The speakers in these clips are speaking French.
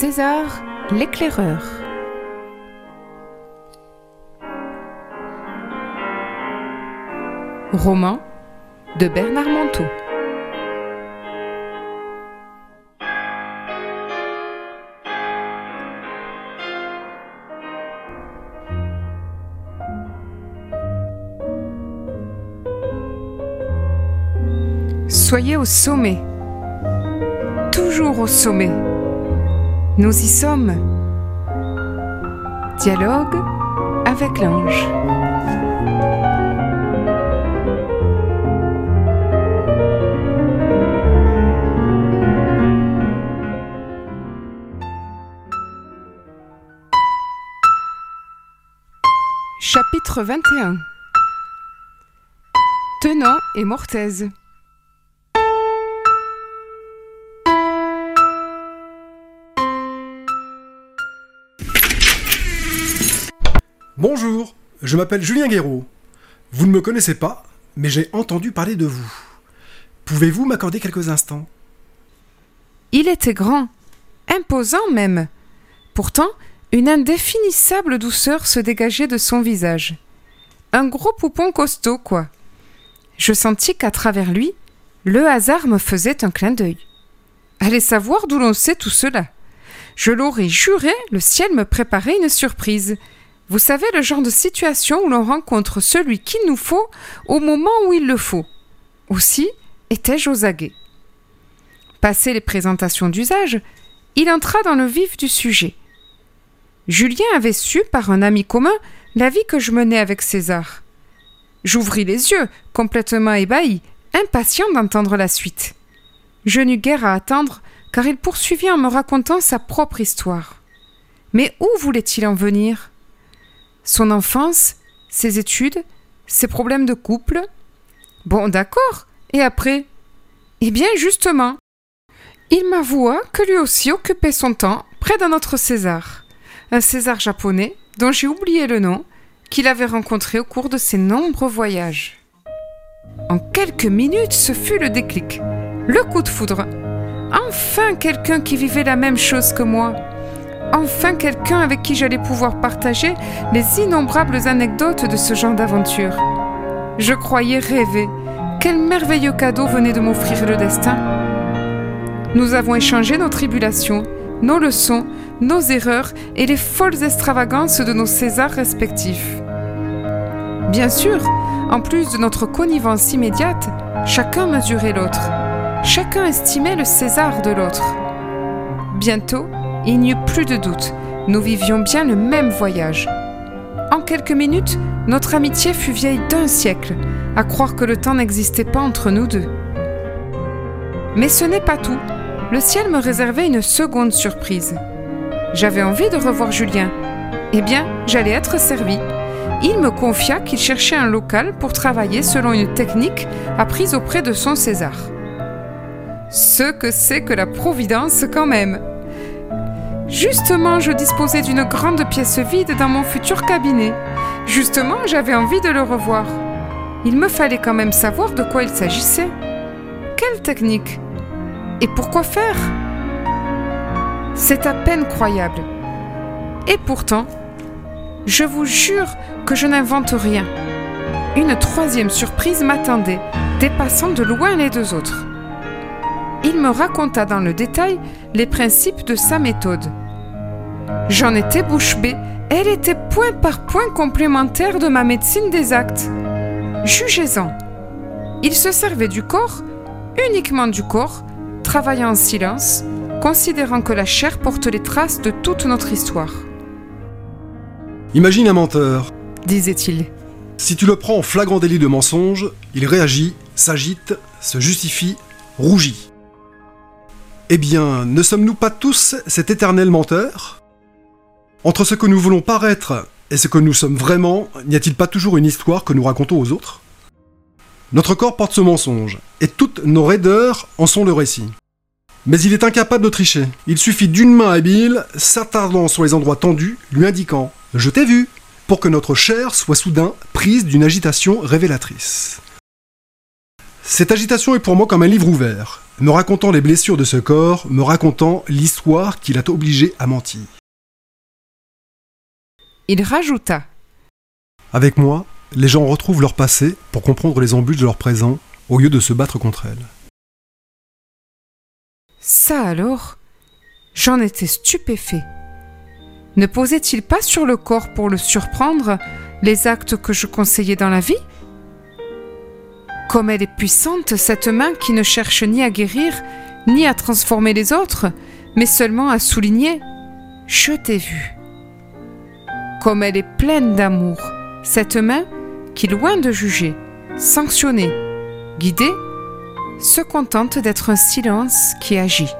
César l'éclaireur. Roman de Bernard Manteau. Soyez au sommet, toujours au sommet. Nous y sommes. Dialogue avec l'ange. Chapitre 21 Tenant et Mortaise Bonjour, je m'appelle Julien Guéraud. Vous ne me connaissez pas, mais j'ai entendu parler de vous. Pouvez-vous m'accorder quelques instants? Il était grand, imposant même. Pourtant, une indéfinissable douceur se dégageait de son visage. Un gros poupon costaud, quoi. Je sentis qu'à travers lui, le hasard me faisait un clin d'œil. Allez savoir d'où l'on sait tout cela. Je l'aurais juré, le ciel me préparait une surprise. Vous savez le genre de situation où l'on rencontre celui qu'il nous faut au moment où il le faut. Aussi étais-je aux aguets. Passé les présentations d'usage, il entra dans le vif du sujet. Julien avait su, par un ami commun, la vie que je menais avec César. J'ouvris les yeux, complètement ébahi, impatient d'entendre la suite. Je n'eus guère à attendre, car il poursuivit en me racontant sa propre histoire. Mais où voulait-il en venir? Son enfance, ses études, ses problèmes de couple. Bon, d'accord. Et après? Eh bien, justement, il m'avoua que lui aussi occupait son temps près d'un autre César, un César japonais dont j'ai oublié le nom, qu'il avait rencontré au cours de ses nombreux voyages. En quelques minutes, ce fut le déclic, le coup de foudre. Enfin quelqu'un qui vivait la même chose que moi enfin quelqu'un avec qui j'allais pouvoir partager les innombrables anecdotes de ce genre d'aventure. Je croyais rêver. Quel merveilleux cadeau venait de m'offrir le destin. Nous avons échangé nos tribulations, nos leçons, nos erreurs et les folles extravagances de nos Césars respectifs. Bien sûr, en plus de notre connivence immédiate, chacun mesurait l'autre. Chacun estimait le César de l'autre. Bientôt, il n'y eut plus de doute, nous vivions bien le même voyage. En quelques minutes, notre amitié fut vieille d'un siècle, à croire que le temps n'existait pas entre nous deux. Mais ce n'est pas tout. Le ciel me réservait une seconde surprise. J'avais envie de revoir Julien. Eh bien, j'allais être servi. Il me confia qu'il cherchait un local pour travailler selon une technique apprise auprès de son César. Ce que c'est que la Providence quand même. Justement, je disposais d'une grande pièce vide dans mon futur cabinet. Justement, j'avais envie de le revoir. Il me fallait quand même savoir de quoi il s'agissait. Quelle technique? Et pourquoi faire? C'est à peine croyable. Et pourtant, je vous jure que je n'invente rien. Une troisième surprise m'attendait, dépassant de loin les deux autres. Il me raconta dans le détail les principes de sa méthode. J'en étais bouche bée, elle était point par point complémentaire de ma médecine des actes. Jugez-en. Il se servait du corps, uniquement du corps, travaillant en silence, considérant que la chair porte les traces de toute notre histoire. Imagine un menteur, disait-il. Si tu le prends en flagrant délit de mensonge, il réagit, s'agite, se justifie, rougit. Eh bien, ne sommes-nous pas tous cet éternel menteur? Entre ce que nous voulons paraître et ce que nous sommes vraiment, n'y a-t-il pas toujours une histoire que nous racontons aux autres? Notre corps porte ce mensonge, et toutes nos raideurs en sont le récit. Mais il est incapable de tricher. Il suffit d'une main habile, s'attardant sur les endroits tendus, lui indiquant ⁇ Je t'ai vu !⁇ pour que notre chair soit soudain prise d'une agitation révélatrice. Cette agitation est pour moi comme un livre ouvert, me racontant les blessures de ce corps, me racontant l'histoire qui l'a obligé à mentir. Il rajouta Avec moi, les gens retrouvent leur passé pour comprendre les embûches de leur présent au lieu de se battre contre elles. Ça alors J'en étais stupéfait. Ne posait-il pas sur le corps pour le surprendre les actes que je conseillais dans la vie? Comme elle est puissante, cette main qui ne cherche ni à guérir, ni à transformer les autres, mais seulement à souligner ⁇ Je t'ai vu ⁇ Comme elle est pleine d'amour, cette main qui, loin de juger, sanctionner, guider, se contente d'être un silence qui agit.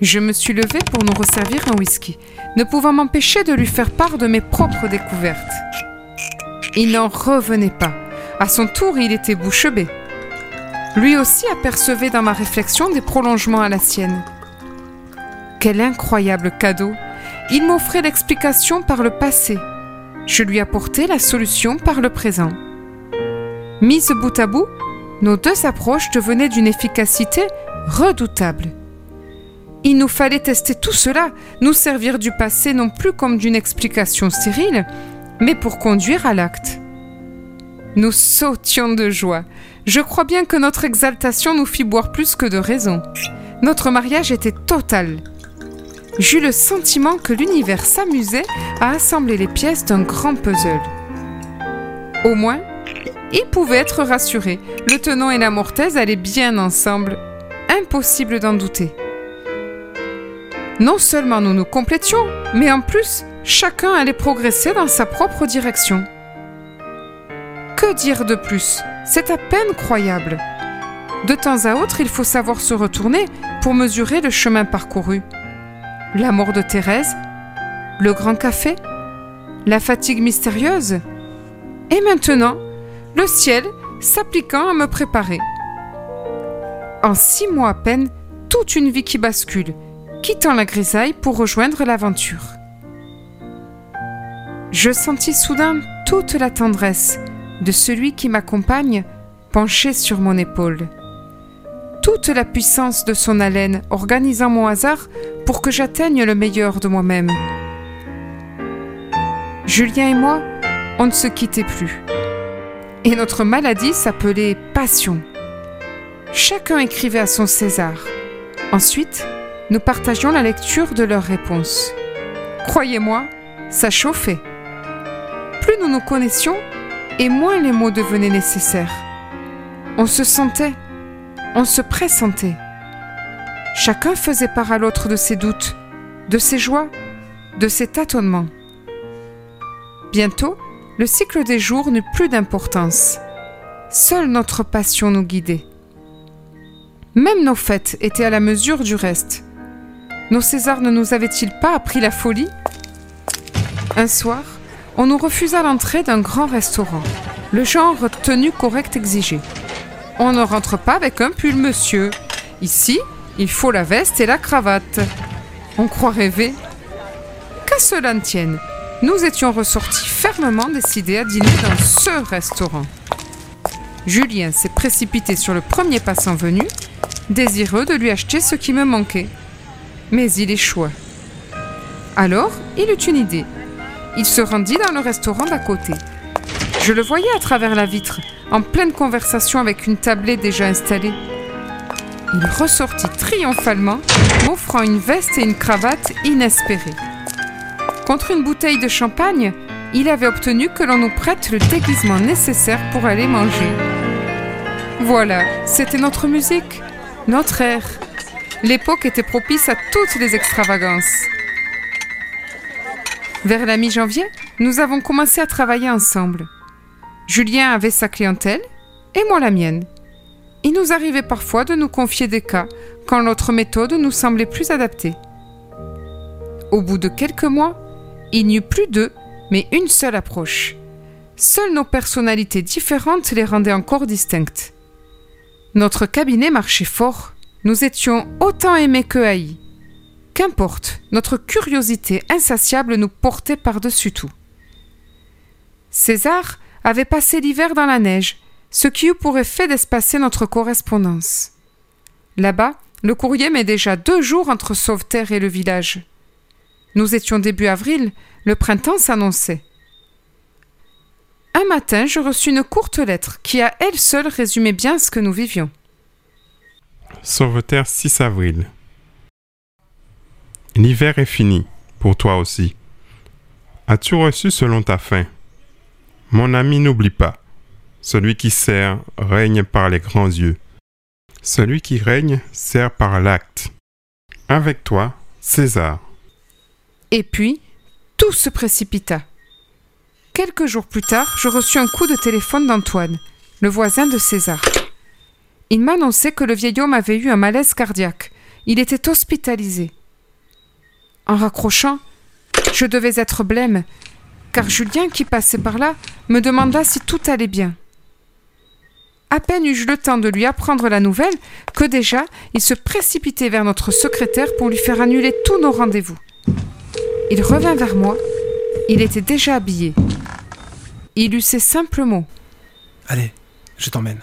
Je me suis levée pour nous resservir un whisky, ne pouvant m'empêcher de lui faire part de mes propres découvertes. Il n'en revenait pas. À son tour, il était bouche bée. Lui aussi apercevait dans ma réflexion des prolongements à la sienne. Quel incroyable cadeau Il m'offrait l'explication par le passé. Je lui apportais la solution par le présent. Mise bout à bout, nos deux approches devenaient d'une efficacité redoutable. Il nous fallait tester tout cela, nous servir du passé non plus comme d'une explication stérile, mais pour conduire à l'acte. Nous sautions de joie. Je crois bien que notre exaltation nous fit boire plus que de raison. Notre mariage était total. J'eus le sentiment que l'univers s'amusait à assembler les pièces d'un grand puzzle. Au moins, il pouvait être rassuré. Le tenant et la mortaise allaient bien ensemble. Impossible d'en douter. Non seulement nous nous complétions, mais en plus, chacun allait progresser dans sa propre direction. Dire de plus? C'est à peine croyable. De temps à autre, il faut savoir se retourner pour mesurer le chemin parcouru. La mort de Thérèse, le grand café, la fatigue mystérieuse, et maintenant, le ciel s'appliquant à me préparer. En six mois à peine, toute une vie qui bascule, quittant la grisaille pour rejoindre l'aventure. Je sentis soudain toute la tendresse de celui qui m'accompagne penché sur mon épaule. Toute la puissance de son haleine organisant mon hasard pour que j'atteigne le meilleur de moi-même. Julien et moi, on ne se quittait plus. Et notre maladie s'appelait passion. Chacun écrivait à son César. Ensuite, nous partagions la lecture de leurs réponses. Croyez-moi, ça chauffait. Plus nous nous connaissions, et moins les mots devenaient nécessaires. On se sentait, on se pressentait. Chacun faisait part à l'autre de ses doutes, de ses joies, de ses tâtonnements. Bientôt, le cycle des jours n'eut plus d'importance. Seule notre passion nous guidait. Même nos fêtes étaient à la mesure du reste. Nos Césars ne nous avaient-ils pas appris la folie? Un soir, on nous refusa l'entrée d'un grand restaurant, le genre tenue correct exigé. On ne rentre pas avec un pull, monsieur. Ici, il faut la veste et la cravate. On croit rêver. Qu'à cela ne tienne, nous étions ressortis fermement décidés à dîner dans ce restaurant. Julien s'est précipité sur le premier passant venu, désireux de lui acheter ce qui me manquait mais il échoua. Alors, il eut une idée. Il se rendit dans le restaurant d'à côté. Je le voyais à travers la vitre, en pleine conversation avec une tablée déjà installée. Il ressortit triomphalement, m'offrant une veste et une cravate inespérées. Contre une bouteille de champagne, il avait obtenu que l'on nous prête le déguisement nécessaire pour aller manger. Voilà, c'était notre musique, notre air. L'époque était propice à toutes les extravagances. Vers la mi-janvier, nous avons commencé à travailler ensemble. Julien avait sa clientèle et moi la mienne. Il nous arrivait parfois de nous confier des cas quand notre méthode nous semblait plus adaptée. Au bout de quelques mois, il n'y eut plus deux, mais une seule approche. Seules nos personnalités différentes les rendaient encore distinctes. Notre cabinet marchait fort nous étions autant aimés que haïs. Qu'importe, notre curiosité insatiable nous portait par-dessus tout. César avait passé l'hiver dans la neige, ce qui eut pour effet d'espacer notre correspondance. Là-bas, le courrier met déjà deux jours entre Sauveterre et le village. Nous étions début avril, le printemps s'annonçait. Un matin, je reçus une courte lettre qui à elle seule résumait bien ce que nous vivions. Sauveterre 6 avril. L'hiver est fini, pour toi aussi. As-tu reçu selon ta faim? Mon ami, n'oublie pas. Celui qui sert règne par les grands yeux. Celui qui règne sert par l'acte. Avec toi, César. Et puis, tout se précipita. Quelques jours plus tard, je reçus un coup de téléphone d'Antoine, le voisin de César. Il m'annonçait que le vieil homme avait eu un malaise cardiaque. Il était hospitalisé. En raccrochant, je devais être blême, car Julien, qui passait par là, me demanda si tout allait bien. À peine eus-je le temps de lui apprendre la nouvelle que déjà il se précipitait vers notre secrétaire pour lui faire annuler tous nos rendez-vous. Il revint vers moi. Il était déjà habillé. Il eut ces simples mots. Allez, je t'emmène.